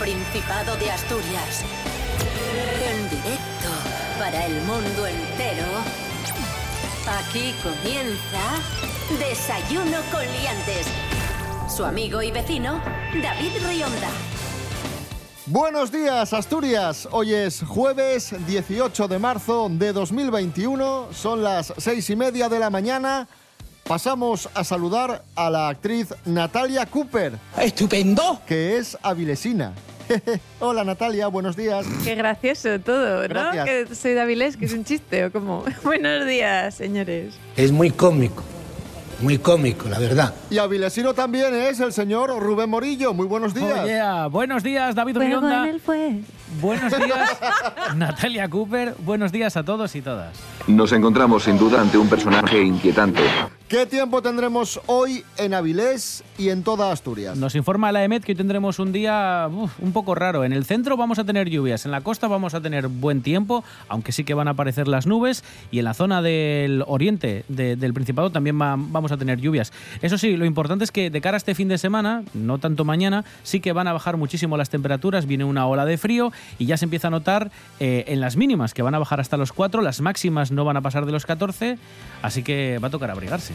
Principado de Asturias. En directo para el mundo entero. Aquí comienza Desayuno con Liantes. Su amigo y vecino, David Rionda. Buenos días, Asturias. Hoy es jueves 18 de marzo de 2021. Son las seis y media de la mañana. Pasamos a saludar a la actriz Natalia Cooper. ¡Estupendo! Que es avilesina. Hola Natalia, buenos días. Qué gracioso todo, ¿no? Gracias. Que soy de Avilés, que es un chiste o cómo. Buenos días, señores. Es muy cómico, muy cómico, la verdad. Y avilesino también es el señor Rubén Morillo. Muy buenos días. Oye, ah, buenos días, David Rionda. en el fue. Buenos días, Natalia Cooper. Buenos días a todos y todas. Nos encontramos sin duda ante un personaje inquietante. ¿Qué tiempo tendremos hoy en Avilés y en toda Asturias? Nos informa la EMET que hoy tendremos un día un poco raro. En el centro vamos a tener lluvias, en la costa vamos a tener buen tiempo, aunque sí que van a aparecer las nubes, y en la zona del oriente de- del Principado también va- vamos a tener lluvias. Eso sí, lo importante es que de cara a este fin de semana, no tanto mañana, sí que van a bajar muchísimo las temperaturas, viene una ola de frío y ya se empieza a notar eh, en las mínimas, que van a bajar hasta los 4, las máximas no van a pasar de los 14, así que va a tocar abrigarse.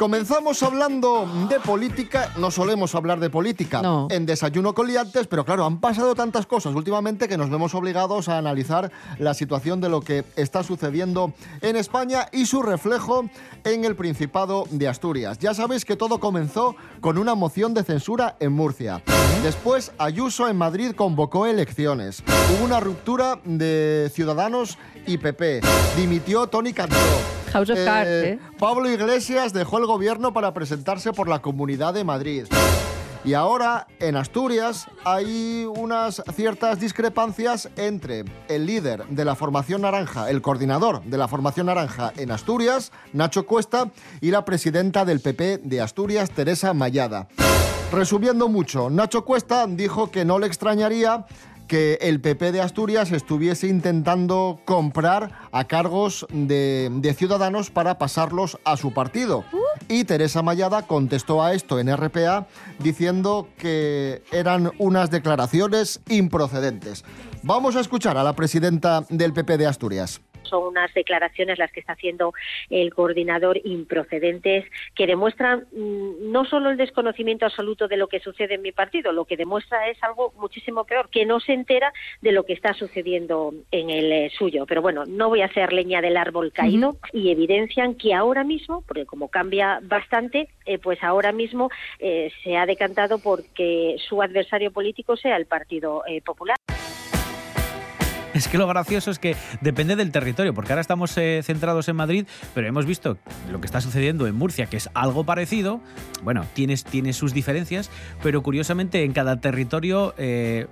Comenzamos hablando de política, no solemos hablar de política No. en Desayuno con Liantes, pero claro, han pasado tantas cosas últimamente que nos vemos obligados a analizar la situación de lo que está sucediendo en España y su reflejo en el Principado de Asturias. Ya sabéis que todo comenzó con una moción de censura en Murcia. Después, Ayuso en Madrid convocó elecciones. Hubo una ruptura de Ciudadanos y PP. Dimitió Tony Cantó. House of Cards, ¿eh? Pablo Iglesias dejó el gobierno para presentarse por la Comunidad de Madrid. Y ahora, en Asturias, hay unas ciertas discrepancias entre el líder de la formación naranja, el coordinador de la formación naranja en Asturias, Nacho Cuesta, y la presidenta del PP de Asturias, Teresa Mayada. Resumiendo mucho, Nacho Cuesta dijo que no le extrañaría que el PP de Asturias estuviese intentando comprar a cargos de, de ciudadanos para pasarlos a su partido. Y Teresa Mayada contestó a esto en RPA diciendo que eran unas declaraciones improcedentes. Vamos a escuchar a la presidenta del PP de Asturias. Son unas declaraciones las que está haciendo el coordinador improcedentes que demuestran mm, no solo el desconocimiento absoluto de lo que sucede en mi partido, lo que demuestra es algo muchísimo peor, que no se entera de lo que está sucediendo en el eh, suyo. Pero bueno, no voy a hacer leña del árbol caído y evidencian que ahora mismo, porque como cambia bastante, eh, pues ahora mismo eh, se ha decantado porque su adversario político sea el Partido eh, Popular. Es que lo gracioso es que depende del territorio, porque ahora estamos eh, centrados en Madrid, pero hemos visto lo que está sucediendo en Murcia, que es algo parecido. Bueno, tiene, tiene sus diferencias, pero curiosamente en cada territorio eh,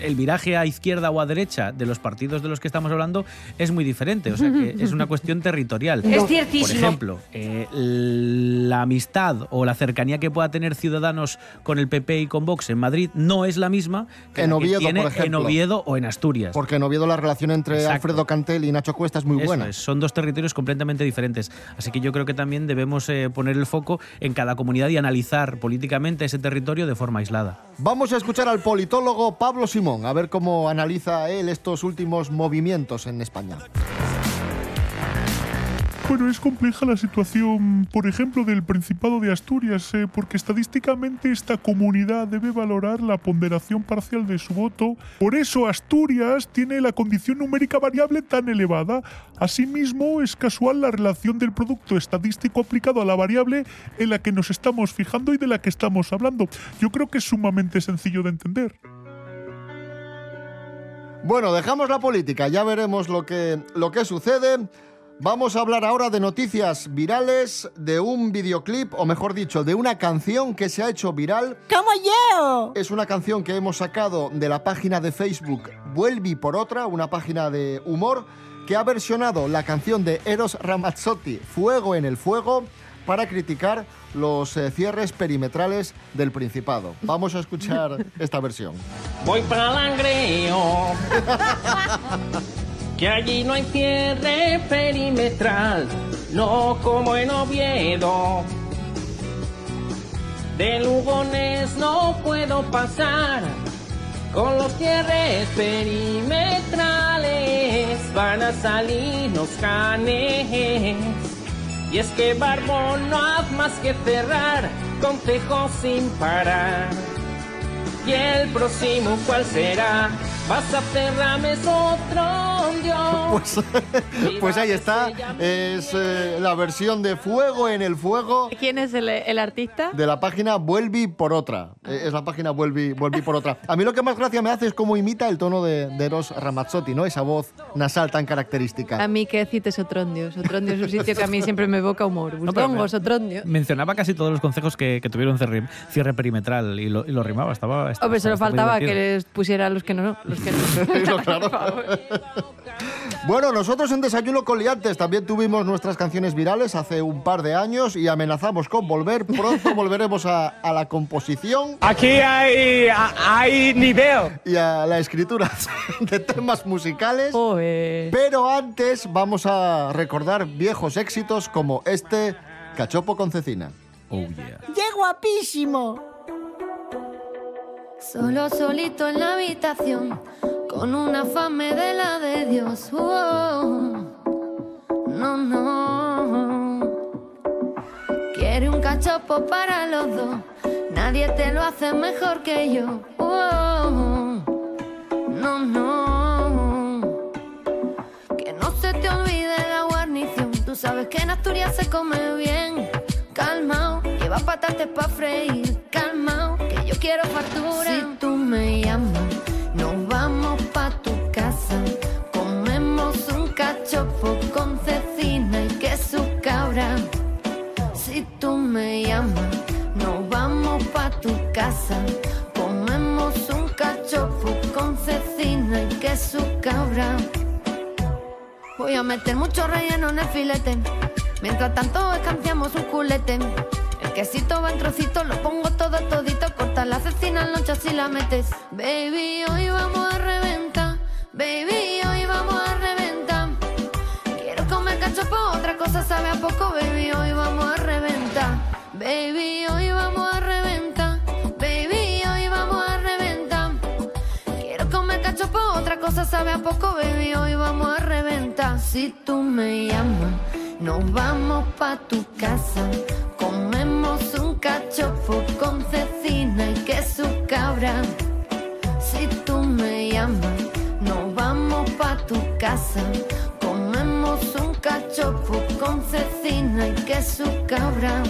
el viraje a izquierda o a derecha de los partidos de los que estamos hablando es muy diferente. O sea que es una cuestión territorial. Es ciertísimo. Por ejemplo, eh, la amistad o la cercanía que pueda tener Ciudadanos con el PP y con Vox en Madrid no es la misma que En la que Oviedo, tiene por ejemplo. en Oviedo o en Asturias. Porque en Oviedo la relación entre Exacto. Alfredo Cantel y Nacho Cuesta es muy Eso buena. es, son dos territorios completamente diferentes. Así que yo creo que también debemos eh, poner el foco en cada comunidad y analizar políticamente ese territorio de forma aislada. Vamos a escuchar al politólogo Pablo Simón, a ver cómo analiza él estos últimos movimientos en España. Bueno, es compleja la situación, por ejemplo, del Principado de Asturias, eh, porque estadísticamente esta comunidad debe valorar la ponderación parcial de su voto. Por eso Asturias tiene la condición numérica variable tan elevada. Asimismo, es casual la relación del producto estadístico aplicado a la variable en la que nos estamos fijando y de la que estamos hablando. Yo creo que es sumamente sencillo de entender. Bueno, dejamos la política, ya veremos lo que, lo que sucede. Vamos a hablar ahora de noticias virales, de un videoclip, o mejor dicho, de una canción que se ha hecho viral. ¡Como yo! Es una canción que hemos sacado de la página de Facebook Vuelvi por otra, una página de humor que ha versionado la canción de Eros Ramazzotti, Fuego en el Fuego, para criticar los eh, cierres perimetrales del Principado. Vamos a escuchar esta versión. Voy para Langreo. que allí no hay cierre perimetral, no como en Oviedo. De Lugones no puedo pasar, con los cierres perimetrales van a salir los canes. Y es que Barbón no hace más que cerrar concejos sin parar. ¿Y el próximo cuál será? Vas a cerrarme otro Pues, pues ahí está, es eh, la versión de Fuego en el Fuego ¿Quién es el, el artista? de la página Vuelvi por otra. Eh, Es la página Vuelvi, Vuelvi por otra. A mí lo que más gracia me hace es cómo imita el tono de, de Eros Ramazzotti, ¿no? Esa voz nasal tan característica. A mí que cites Otrondio. Otrondio es un sitio que a mí siempre me evoca humor. pero Bustongo, me- Otrondio. Mencionaba casi todos los consejos que, que tuvieron cierre, cierre perimetral y lo, y lo rimaba. Estaba, estaba- Hombre, estaba muy faltaba que les pusiera a los que no, los que no. Claro. Bueno, nosotros en Desayuno con Liantes también tuvimos nuestras canciones virales hace un par de años y amenazamos con volver. Pronto volveremos a, a la composición Aquí hay, hay nivel. y a la escritura de temas musicales. Joder. Pero antes vamos a recordar viejos éxitos como este Cachopo con cecina. Oh, yeah. ¡Qué guapísimo! Solo solito en la habitación, con una fame de la de Dios. Oh, no, no. Quiere un cachopo para los dos, nadie te lo hace mejor que yo. Oh, no, no. Que no se te olvide la guarnición, tú sabes que en Asturias se come bien. Calmao, lleva patates pa' freír. Calmao, que yo quiero factura. Si tú me llamas, nos vamos casa. Comemos un cachopo con cecina y queso cabra. Voy a meter mucho relleno en el filete. Mientras tanto escanciamos un culete. El quesito va en trocitos, lo pongo todo todito. Corta la cecina en lonchas si la metes. Baby, hoy vamos a reventar. Baby, hoy vamos a reventar. Quiero comer cachopo, otra cosa sabe a poco. Baby, hoy vamos a reventar. Baby, hoy otra cosa sabe a poco, baby. Hoy vamos a reventar. Si tú me llamas, nos vamos pa' tu casa. Comemos un cachopo con cecina y queso cabra. Si tú me llamas, nos vamos pa' tu casa. Comemos un cachopo con cecina y queso cabra.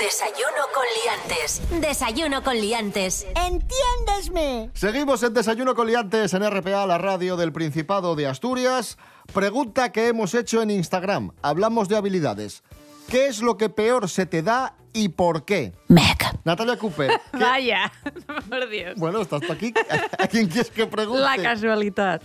Desayuno liantes. Desayuno con liantes. ¡Entiéndesme! Seguimos en Desayuno con Liantes en RPA, la radio del Principado de Asturias. Pregunta que hemos hecho en Instagram. Hablamos de habilidades. ¿Qué es lo que peor se te da y por qué? Natalia Cooper. ¿qué- Vaya, por Dios. Bueno, estás tú aquí. ¿A quién quieres que pregunte? La casualidad.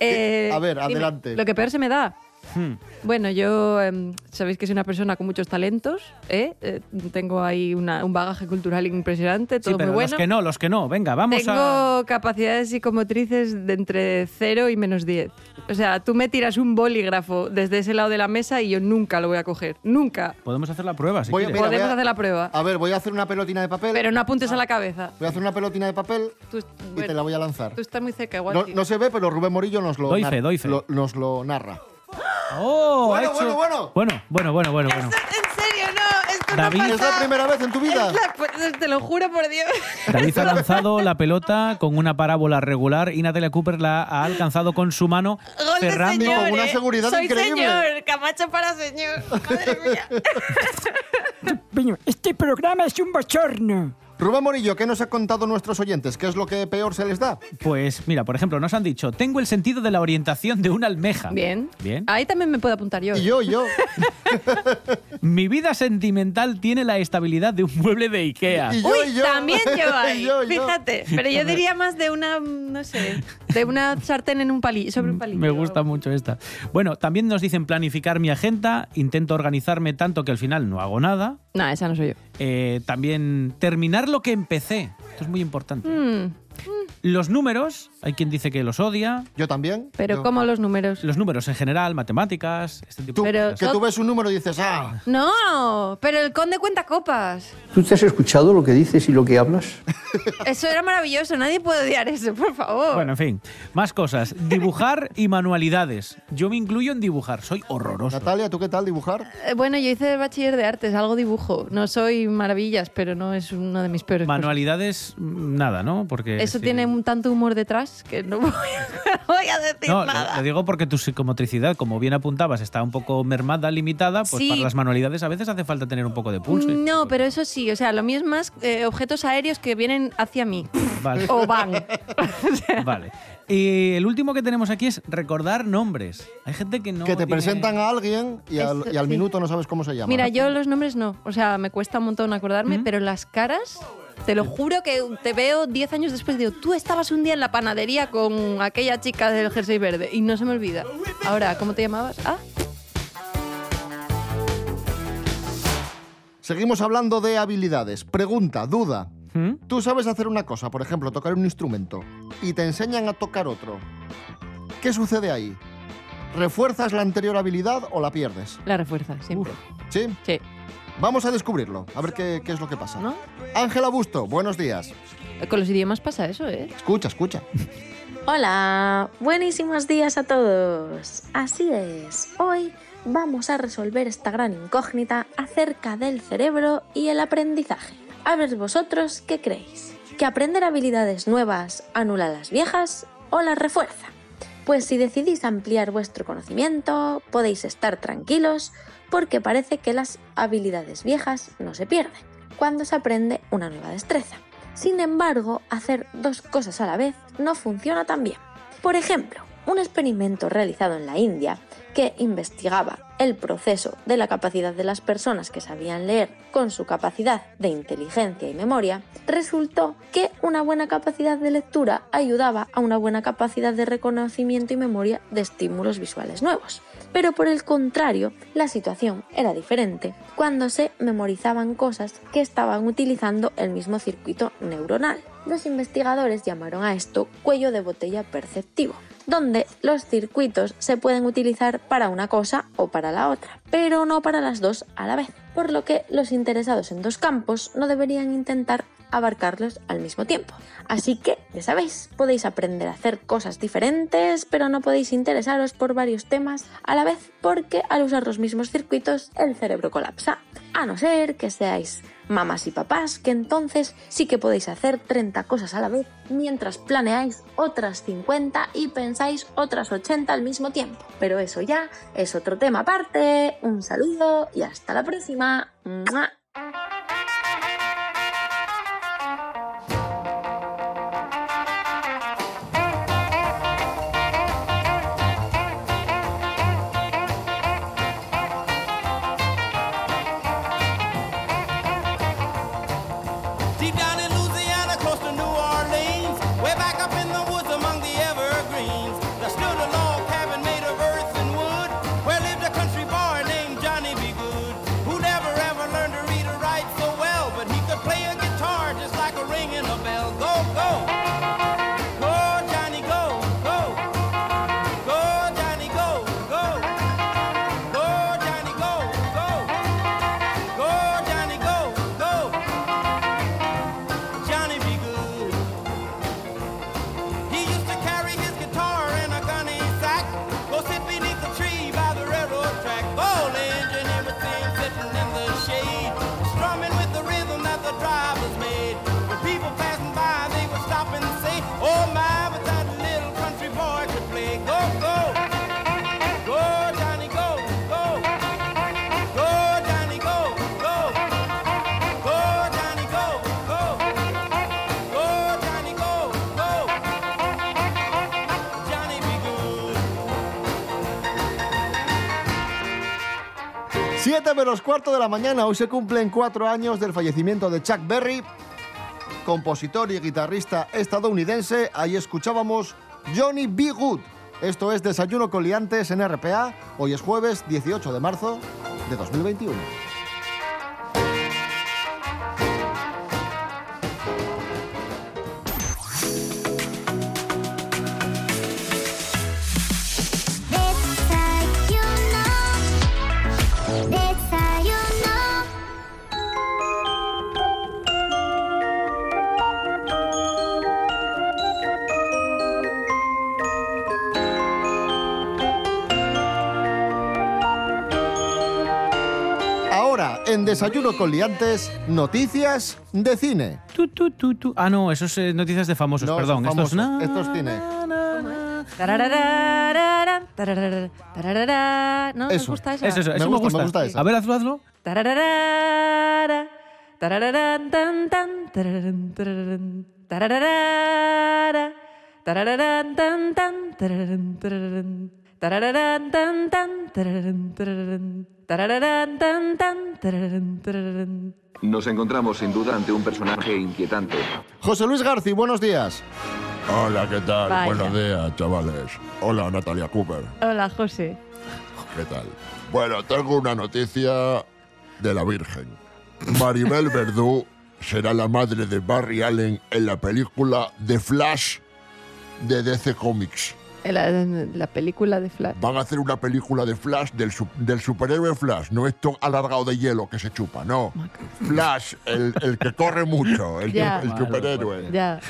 Eh, A ver, dime, adelante. Lo que peor se me da. Hmm. Bueno, yo em, sabéis que soy una persona con muchos talentos, ¿eh? Eh, tengo ahí una- un bagaje cultural impresionante, todo Sí, pero muy bueno. los que no, los que no. Venga, vamos Tengo a... capacidades psicomotrices de entre 0 y menos 10. O sea, tú me tiras un bolígrafo desde ese lado de la mesa y yo nunca lo voy a coger. Nunca. Podemos hacer la prueba, si Voy mira, Podemos voy a- hacer la prueba. A ver, voy a hacer una pelotina de papel. Pero no apuntes a la cabeza. Voy a hacer una pelotina de papel Tú, y bueno, te la voy a lanzar. tú estás muy cerca, igual. No, se ve, pero Rubén Morillo nos lo, Doy fe, doy fe. lo- nos lo narra. ¡Oh! Bueno, ha hecho- bueno, bueno. Bueno, bueno, bueno, bueno, bueno. En serio, no, esto David- no ¿Es la pasa. primera vez en tu vida? La- te lo juro por Dios. David ha lanzado la pelota con una parábola regular y Natalia Cooper la ha alcanzado con su mano Gol de cerrando. señor, con una ¿eh? seguridad Soy increíble. señor, Camacho para señor. Madre mía. Este programa es un bochorno. Rubén Morillo, ¿qué nos ha contado nuestros oyentes? ¿Qué es lo que peor se les da? Pues mira, por ejemplo, nos han dicho, tengo el sentido de la orientación de una almeja. Bien. Bien. Ahí también me puedo apuntar yo. Y yo, y yo. Mi vida sentimental tiene la estabilidad de un mueble de Ikea. Y yo, Uy, y yo. también yo ahí. Yo, yo. Fíjate. Pero yo diría más de una, no sé, de una sartén en un palillo, sobre un palillo. Me gusta mucho esta. Bueno, también nos dicen planificar mi agenda, intento organizarme tanto que al final no hago nada. No, esa no soy yo. Eh, también terminar lo que empecé. Esto es muy importante. Mm, Los números, hay quien dice que los odia. Yo también. pero Yo- ¿cómo los números? Los números en general, matemáticas, este tipo Tú, de Pero cosas. que tú ves un número y dices, ah, No, pero el conde cuenta copas. ¿Tú te has escuchado lo que dices y lo que hablas? Eso era maravilloso, nadie puede odiar eso, por favor. Bueno, en fin, más cosas. Dibujar y manualidades. Yo me incluyo en dibujar, soy horroroso. Natalia, ¿tú qué tal dibujar? Eh, Bueno, yo hice bachiller de artes, algo dibujo. No soy maravillas, pero no es uno de mis peores. Manualidades, mm, nada, ¿no? Porque Eso sí. tiene un tanto humor detrás que no voy a, no voy a decir No, nada. lo digo porque tu psicomotricidad, como bien apuntabas, está un poco mermada, limitada, pues Sí. para las manualidades a veces hace falta tener un poco de pulso. No, pero eso sí, o sea, lo mío es más eh, objetos aéreos que vienen hacia mí. Vale. O van. Vale. Y el último que tenemos aquí es recordar nombres. Hay gente que no. que te tiene- presentan a alguien y al, Eso, y al sí. minuto no sabes cómo se llama. Mira, yo los nombres no. O sea, me cuesta un montón acordarme, pero las caras, te lo juro que te veo 10 años después y digo, tú estabas un día en la panadería con aquella chica del jersey verde y no se me olvida. Ahora, ¿cómo te llamabas? Ah, Seguimos hablando de habilidades. Pregunta, duda. ¿Mm? Tú sabes hacer una cosa, por ejemplo, tocar un instrumento, y te enseñan a tocar otro. ¿Qué sucede ahí? ¿Refuerzas la anterior habilidad o la pierdes? la refuerza, siempre. ¿Sí? Sí. Vamos a descubrirlo, a ver qué, qué es lo que pasa. ¿No? Ángela Busto, buenos días. Con los idiomas pasa eso, ¿eh? Escucha, escucha. Hola, buenísimos días a todos. Así es, hoy vamos a resolver esta gran incógnita acerca del cerebro y el aprendizaje. A ver vosotros qué creéis. ¿Que aprender habilidades nuevas anula las viejas o las refuerza? Pues si decidís ampliar vuestro conocimiento, podéis estar tranquilos porque parece que las habilidades viejas no se pierden cuando se aprende una nueva destreza. Sin embargo, hacer dos cosas a la vez no funciona tan bien. Por ejemplo, un experimento realizado en la India que investigaba el proceso de la capacidad de las personas que sabían leer con su capacidad de inteligencia y memoria, resultó que una buena capacidad de lectura ayudaba a una buena capacidad de reconocimiento y memoria de estímulos visuales nuevos. Pero por el contrario, la situación era diferente cuando se memorizaban cosas que estaban utilizando el mismo circuito neuronal. Los investigadores llamaron a esto cuello de botella perceptivo, donde los circuitos se pueden utilizar para una cosa o para la otra, pero no para las dos a la vez, por lo que los interesados en dos campos no deberían intentar abarcarlos al mismo tiempo. Así que, ya sabéis, podéis aprender a hacer cosas diferentes, pero no podéis interesaros por varios temas a la vez porque al usar los mismos circuitos el cerebro colapsa. A no ser que seáis mamás y papás, que entonces sí que podéis hacer 30 cosas a la vez mientras planeáis otras 50 y pensáis otras 80 al mismo tiempo. Pero eso ya es otro tema aparte. Un saludo y hasta la próxima. 7 menos cuarto de la mañana, hoy se cumplen cuatro años del fallecimiento de Chuck Berry, compositor y guitarrista estadounidense. Ahí escuchábamos Johnny B. Good. Esto es Desayuno con Liantes en RPA. Hoy es jueves 18 de marzo de 2021. Desayuno con Liantes, noticias de cine. Tu, tu, tu, tu. Ah, no, eso es eh, noticias de famosos, No, perdón. son Esto es famosos. na- Esto es cine. ¿No? ¿Os Eso. gusta? Eso, eso, Me eso gusta, me gusta. me gusta esa. A ver, hazlo, hazlo. Tarararán, tan, tan, tararán, tararán, tararán, tan, tan, tararán, tararán. Nos encontramos sin duda ante un personaje inquietante. José Luis García, buenos días. Hola, ¿qué tal? Vaya. Buenos días, chavales. Hola, Natalia Cooper. Hola, José. ¿Qué tal? Bueno, tengo una noticia de la Virgen. Maribel Verdú será la madre de Barry Allen en la película The Flash de DC Comics. La, la película de Flash. Van a hacer una película de Flash del, su- del superhéroe Flash, no esto alargado de hielo que se chupa, no. Flash, el, el que corre mucho, el, Ya. el superhéroe. Ya.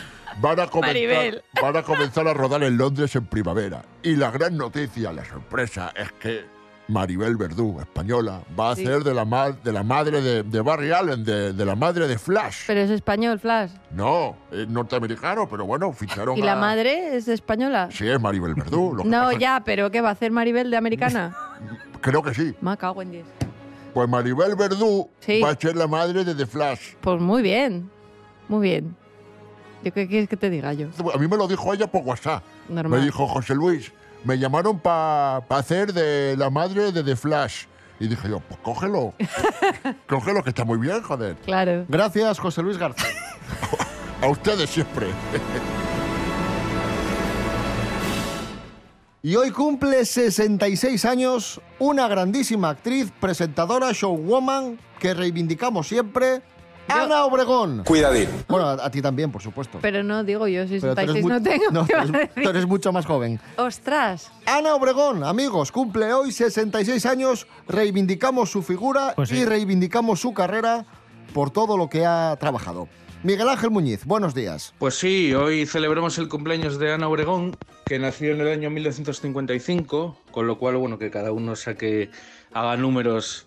Van a, comenzar, Maribel. van a comenzar a rodar en Londres en primavera. Y la gran noticia, la sorpresa, es que Maribel Verdú, española, va a Sí. hacer de la, ma- de la madre de, de Barry Allen, de, de la madre de Flash. Pero es español, Flash. No, es norteamericano, pero bueno, ficharon ¿Y la a- madre es española? Sí, es Maribel Verdú. lo que No, pasa- ya, pero ¿qué va a hacer Maribel de americana? Creo que sí. Me cago en 10. Pues Maribel Verdú Sí. va a ser la madre de The Flash. Pues muy bien. Muy bien. ¿Yo qué quieres que te diga yo? A mí me lo dijo ella por WhatsApp. Normal. Me dijo, José Luis, me llamaron para hacer de la madre de The Flash. Y dije yo, pues cógelo. cógelo, que está muy bien, joder. Claro. Gracias, José Luis García. A ustedes siempre. Y hoy cumple 66 años una grandísima actriz, presentadora, showwoman, que reivindicamos siempre, Ana Obregón. Cuidadín. Bueno, a, a ti también, por supuesto. Pero no digo yo, Pero tú eres 66 mu- no tengo. no, ¿qué tú vas a eres- decir? tú eres mucho más joven. ¡Ostras! Ana Obregón, amigos, cumple hoy 66 años, reivindicamos su figura Pues sí. y reivindicamos su carrera por todo lo que ha trabajado. Miguel Ángel Muñiz, buenos días. Pues sí, hoy celebramos el cumpleaños de Ana Obregón, que nació en el año 1955, con lo cual, bueno, que cada uno saque, haga números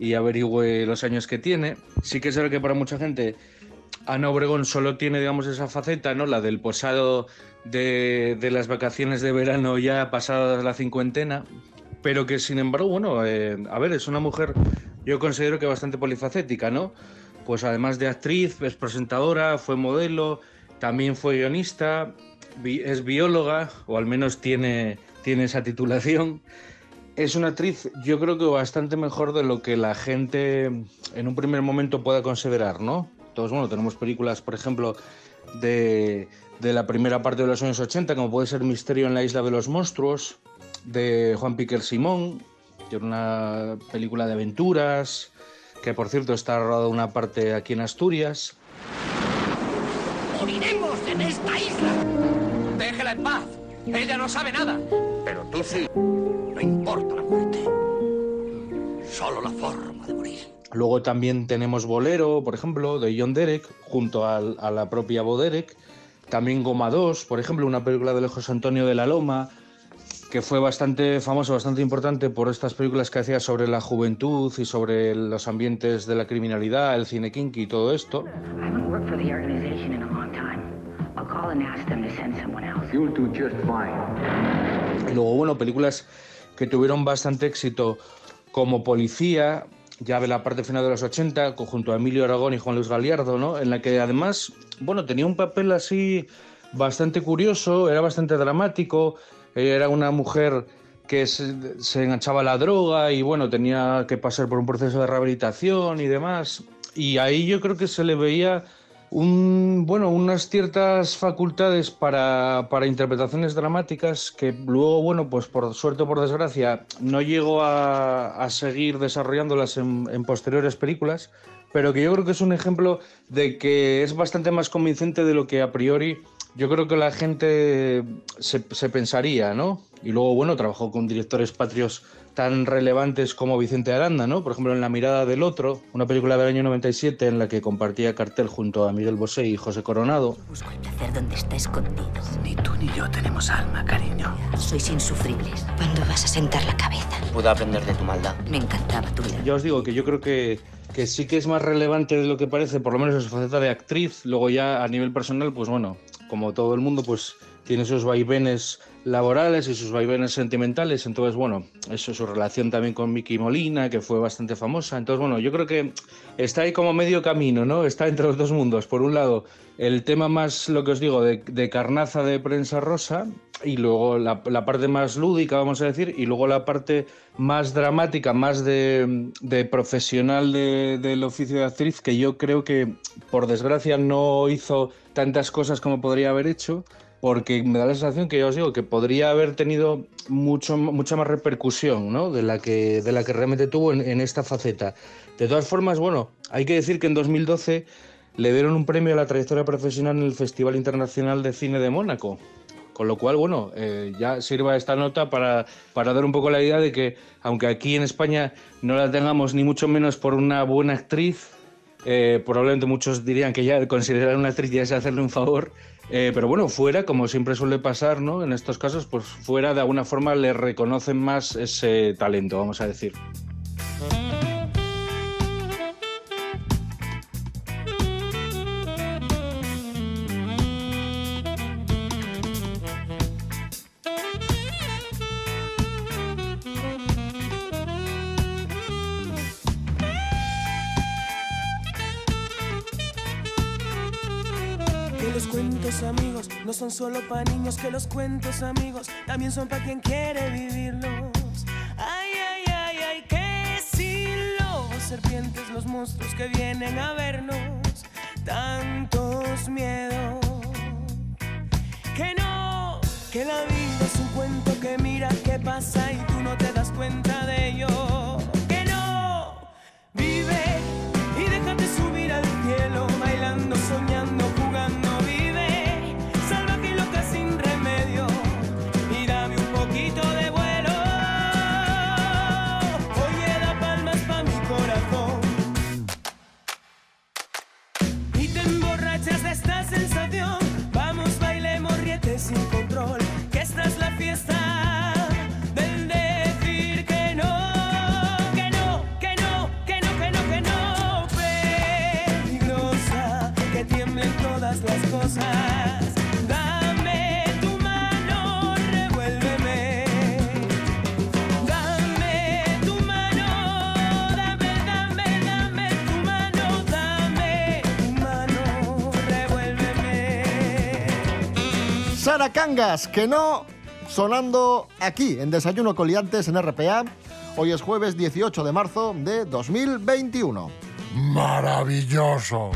y averigüe los años que tiene. Sí que es que para mucha gente Ana Obregón solo tiene, digamos, esa faceta, ¿no? La del posado de, de las vacaciones de verano ya pasada la cincuentena, pero que sin embargo, bueno, eh, a ver, es una mujer, yo considero que bastante polifacética, ¿no? Pues además de actriz, es presentadora, fue modelo, también fue guionista, es bióloga, o al menos tiene, tiene esa titulación. Es una actriz, yo creo que bastante mejor de lo que la gente en un primer momento pueda considerar, ¿no? Todos, bueno, tenemos películas, por ejemplo, de, de la primera parte de los años 80, como puede ser Misterio en la Isla de los Monstruos, de Juan Piquer Simón, que era una película de aventuras, que por cierto está rodada una parte aquí en Asturias. ¡Moriremos en esta isla! Déjela en paz. Ella no sabe nada. Pero tú sí. No importa la muerte. Solo la forma de morir. Luego también tenemos Bolero, por ejemplo, de John Derek, junto al- a, la propia Bo Derek. También Goma 2, por ejemplo, una película de José Antonio de la Loma, que fue bastante famoso, bastante importante por estas películas que hacía sobre la juventud y sobre los ambientes de la criminalidad, el cine kinky y todo esto. I haven't worked for the organization in a long time. I'll call and ask them to send someone else. You'll do just fine. Y luego, bueno, películas que tuvieron bastante éxito como Policía, ya de la parte final de los 80, co- junto a Emilio Aragón y Juan Luis Galiardo, ¿no? En la que además, bueno, tenía un papel así bastante curioso, era bastante dramático, ella era una mujer que se, se enganchaba a la droga y bueno, tenía que pasar por un proceso de rehabilitación y demás. Y ahí yo creo que se le veía bueno, unas ciertas facultades para, interpretaciones dramáticas que luego, bueno, pues por suerte o por desgracia, no llego a, seguir desarrollándolas en posteriores películas, pero que yo creo que es un ejemplo de que es bastante más convincente de lo que a priori yo creo que la gente se, se pensaría, ¿no? Y luego, bueno, trabajó con directores patrios tan relevantes como Vicente Aranda, ¿no? Por ejemplo, en La mirada del otro, una película del año 97 en la que compartía cartel junto a Miguel Bosé y José Coronado. Busco el placer donde está escondido. Ni tú ni yo tenemos alma, cariño. Sois insufribles. ¿Cuándo vas a sentar la cabeza? Puedo aprender de tu maldad. Me encantaba tu vida. Ya os digo que yo creo que, que sí que es más relevante de lo que parece, por lo menos en su faceta de actriz. Luego ya a nivel personal, pues bueno, como todo el mundo, pues tiene sus vaivenes laborales y sus vaivenes sentimentales. Entonces, bueno, eso, su relación también con Miki Molina, que fue bastante famosa. Entonces, bueno, yo creo que está ahí como medio camino, ¿no? Está entre los dos mundos. Por un lado, el tema más, lo que os digo, de, carnaza de prensa rosa y luego la, parte más lúdica, vamos a decir, y luego la parte más dramática, más de, profesional de- del oficio de actriz, que yo creo que, por desgracia, no hizo tantas cosas como podría haber hecho porque me da la sensación que ya os digo que podría haber tenido mucho, mucha más repercusión ¿no? de, la que, de la que realmente tuvo en, en esta faceta. De todas formas, bueno, hay que decir que en 2012 le dieron un premio a la trayectoria profesional en el Festival Internacional de Cine de Mónaco. Con lo cual, bueno, eh, ya sirva esta nota para, para dar un poco la idea de que, aunque aquí en España no la tengamos ni mucho menos por una buena actriz, eh, probablemente muchos dirían que ya considerar una actriz ya es hacerle un favor. Eh, pero bueno, fuera, como siempre suele pasar, ¿no? En estos casos, pues fuera de alguna forma le reconocen más ese talento, vamos a decir. Solo para niños, que los cuentos amigos también son para quien quiere vivirlos. Ay, ay, ay, ay, que si serpientes, los monstruos que vienen a vernos, tantos miedos. Que no, que la vida es un cuento que mira qué pasa y tú no te das cuenta de ello. Sara Cangas, que no, sonando aquí en Desayuno Coliantes en RPA. Hoy es jueves 18 de marzo de 2021. Maravilloso.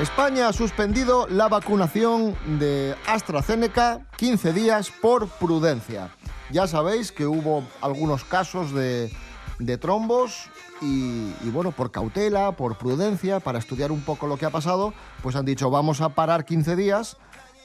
España ha suspendido la vacunación de AstraZeneca 15 días por prudencia. Ya sabéis que hubo algunos casos de, de trombos y, bueno, por cautela, por prudencia, para estudiar un poco lo que ha pasado, pues han dicho vamos a parar 15 días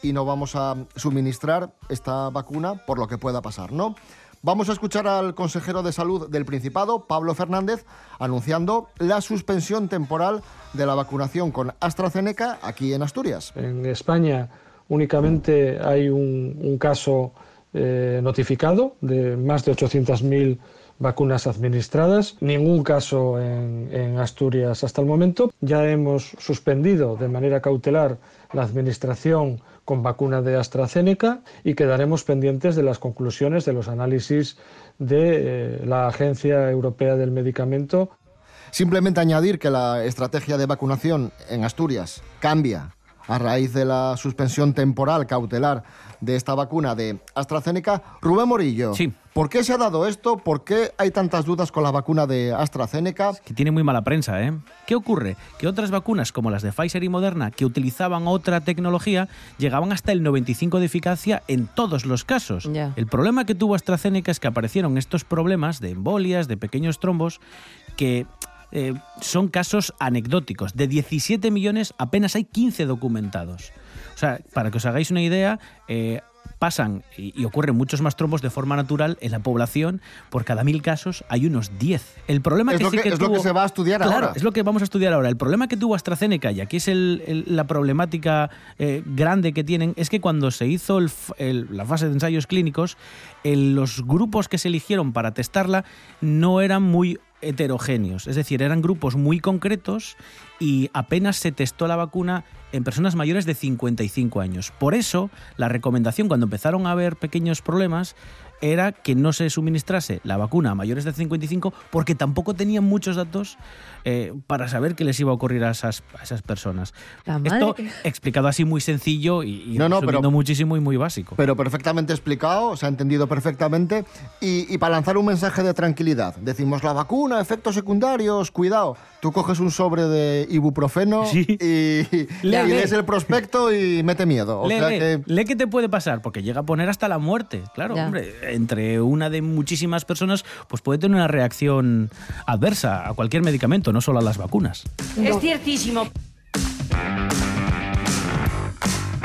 y no vamos a suministrar esta vacuna por lo que pueda pasar, ¿no? Vamos a escuchar al consejero de salud del Principado, Pablo Fernández, anunciando la suspensión temporal de la vacunación con AstraZeneca aquí en Asturias. En España únicamente hay un, un caso eh, notificado de más de 800.000 vacunas administradas, ningún caso en, en Asturias hasta el momento. Ya hemos suspendido de manera cautelar la administración con vacuna de AstraZeneca y quedaremos pendientes de las conclusiones de los análisis de eh, la Agencia Europea del Medicamento Simplemente añadir que la estrategia de vacunación en Asturias cambia a raíz de la suspensión temporal cautelar de esta vacuna de AstraZeneca. Rubén Morillo, ¿Por qué se ha dado esto? ¿Por qué hay tantas dudas con la vacuna de AstraZeneca? Que tiene muy mala prensa, ¿eh? ¿Qué ocurre? Que otras vacunas, como las de Pfizer y Moderna, que utilizaban otra tecnología, llegaban hasta el 95 de eficacia en todos los casos. El problema que tuvo AstraZeneca es que aparecieron estos problemas de embolias, de pequeños trombos, que eh, son casos anecdóticos. De 17 millones apenas hay 15 documentados. O sea, para que os hagáis una idea, eh, pasan y, y ocurren muchos más trombos de forma natural en la población. Por cada mil casos hay unos 10. El problema Es que lo sí que- que es lo que se va a estudiar Claro, ahora. es lo que vamos a estudiar ahora. El problema que tuvo AstraZeneca, y aquí es el- el- la problemática eh, grande que tienen, es que cuando se hizo el la fase de ensayos clínicos, los grupos que se eligieron para testarla no eran muy heterogéneos, es decir, eran grupos muy concretos y apenas se testó la vacuna en personas mayores de 55 años. Por eso, la recomendación cuando empezaron a haber pequeños problemas era que no se suministrase la vacuna a mayores de 55 porque tampoco tenían muchos datos eh, para saber qué les iba a ocurrir a esas, a esas personas. Esto explicado así muy sencillo y, y No, no, resumiendo pero- muchísimo y muy básico. Pero perfectamente explicado, se ha entendido perfectamente. Y, y para lanzar un mensaje de tranquilidad, decimos la vacuna, efectos secundarios, cuidado. Tú coges un sobre de ibuprofeno y, y Lee, lee. lees el prospecto y mete miedo. O lee, sea lee, que lee qué te puede pasar, porque llega a poner hasta la muerte. Claro, Ya. hombre, entre una de muchísimas personas, pues puede tener una reacción adversa a cualquier medicamento, no solo a las vacunas. Es ciertísimo.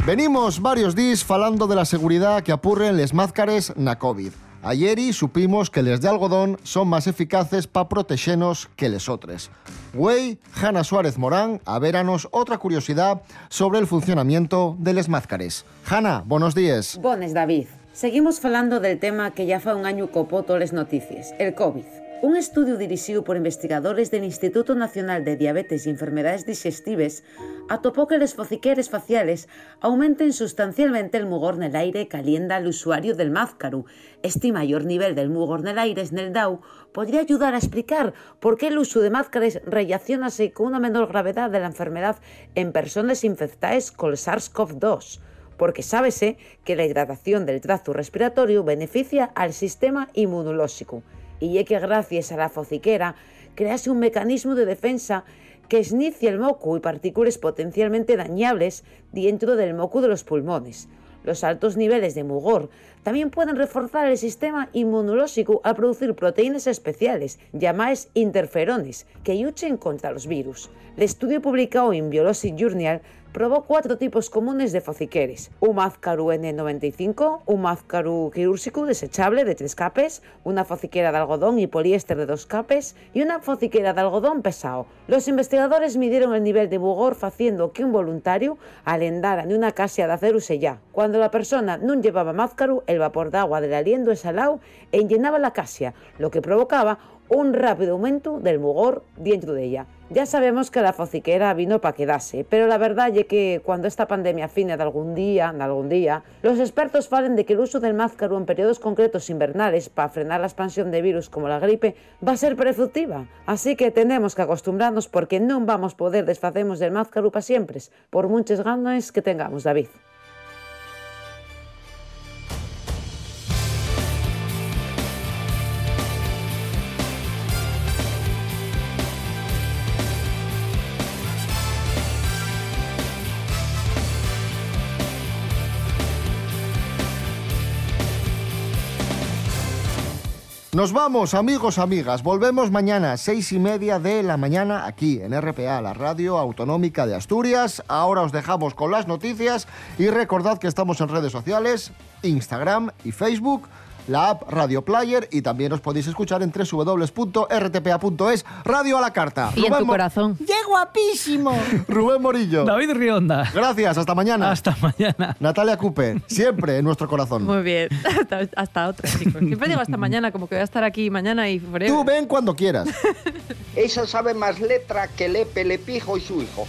Venimos varios días falando de la seguridad que apurren les máscares na COVID. Ayeri supimos que les de algodón son más eficaces para protegernos que les otros. Güey, Hanna Suárez Morán, a veranos otra curiosidad sobre el funcionamiento de les máscares. Hanna, buenos días. Bones, David. Seguimos falando del tema que ya fa un año copó todas las noticias, el COVID. Un estudio dirigido por investigadores del Instituto Nacional de Diabetes y Enfermedades Digestives atopó que los fociqueres faciales aumenten sustancialmente el mugor en el aire que al usuario del mázcaru. Este mayor nivel del mugor en el aire en el DAO podría ayudar a explicar por qué el uso de máscaras relacionase con una menor gravedad de la enfermedad en personas infectadas con el SARS-CoV-2 porque sábese que la hidratación del tracto respiratorio beneficia al sistema inmunológico y es que gracias a la fociquera crease un mecanismo de defensa que esnicia el moco y partículas potencialmente dañables dentro del moco de los pulmones. Los altos niveles de mugor también pueden reforzar el sistema inmunológico al producir proteínas especiales, llamadas interferones, que luchen contra los virus. El estudio publicado en Biologic Journal probó cuatro tipos comunes de fociqueres. Un mázcaru N95, un mázcaru quirúrgico desechable de tres capes, una fociquera de algodón y poliéster de dos capes y una fociquera de algodón pesado. Los investigadores midieron el nivel de mugor haciendo que un voluntario alendara en una casia de acero sellá. Cuando la persona no llevaba mázcaru, el vapor de agua del aliento exhalado llenaba la casia, lo que provocaba un rápido aumento del mugor dentro de ella. Ya sabemos que la fociquera vino para quedarse, pero la verdad es que cuando esta pandemia fine de algún día, de algún día, los expertos falen de que el uso del máscaro en periodos concretos invernales para frenar la expansión de virus como la gripe va a ser preceptiva. Así que tenemos que acostumbrarnos porque no vamos a poder desfacernos del máscaro para siempre, por muchas ganas que tengamos, David. Nos vamos, amigos, amigas. Volvemos mañana, seis y media de la mañana, aquí en RPA, la radio autonómica de Asturias. Ahora os dejamos con las noticias y recordad que estamos en redes sociales, Instagram y Facebook, la app Radio Player y también os podéis escuchar en www.rtpa.es, Radio a la Carta. Y en tu corazón. ¡Qué guapísimo! Rubén Morillo. David Rionda. Gracias, hasta mañana. Hasta mañana. Natalia Cupe, siempre en nuestro corazón. Muy bien. Hasta, hasta otra, chicos. Siempre digo hasta mañana, como que voy a estar aquí mañana y forever. Tú ven cuando quieras. Esa sabe más letra que Lepe, Lepijo y su hijo.